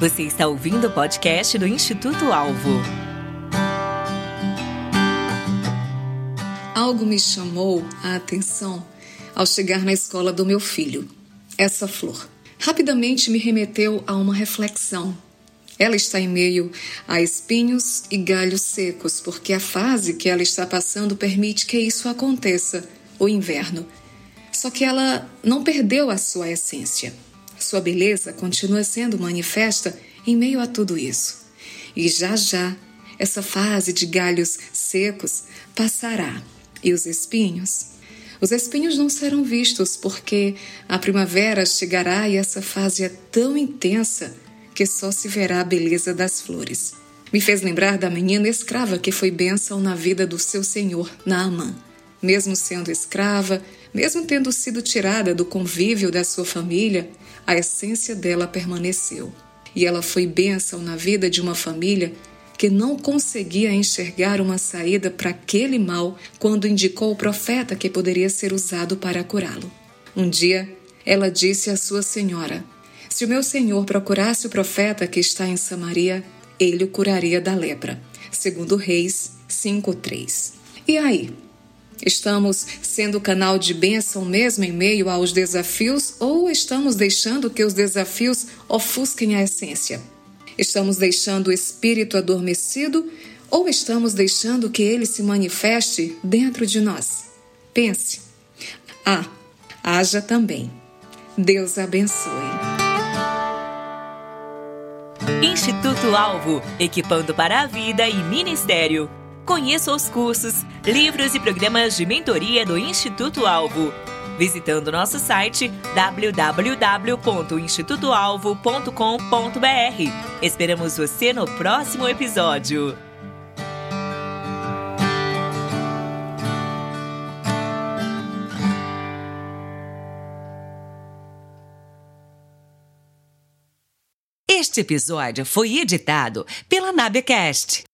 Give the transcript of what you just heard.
Você está ouvindo o podcast do Instituto Alvo. Algo me chamou a atenção ao chegar na escola do meu filho. Essa flor rapidamente me remeteu a uma reflexão. Ela está em meio a espinhos e galhos secos, porque a fase que ela está passando permite que isso aconteça, o inverno. Só que ela não perdeu a sua essência. Sua beleza continua sendo manifesta em meio a tudo isso. E já já, essa fase de galhos secos passará. E os espinhos? Os espinhos não serão vistos porque a primavera chegará e essa fase é tão intensa que só se verá a beleza das flores. Me fez lembrar da menina escrava que foi bênção na vida do seu senhor, Naamã. Mesmo sendo escrava, mesmo tendo sido tirada do convívio da sua família, a essência dela permaneceu. E ela foi bênção na vida de uma família que não conseguia enxergar uma saída para aquele mal quando indicou o profeta que poderia ser usado para curá-lo. Um dia, ela disse à sua senhora: Se o meu senhor procurasse o profeta que está em Samaria, ele o curaria da lepra. Segundo Reis 5:3. E aí? Estamos sendo canal de bênção mesmo em meio aos desafios ou estamos deixando que os desafios ofusquem a essência? Estamos deixando o espírito adormecido ou estamos deixando que ele se manifeste dentro de nós? Pense. Ah, haja também. Deus abençoe. Instituto Alvo, equipando para a vida e ministério. Conheça os cursos, livros e programas de mentoria do Instituto Alvo. Visitando nosso site www.institutoalvo.com.br. Esperamos você no próximo episódio. Este episódio foi editado pela Nabecast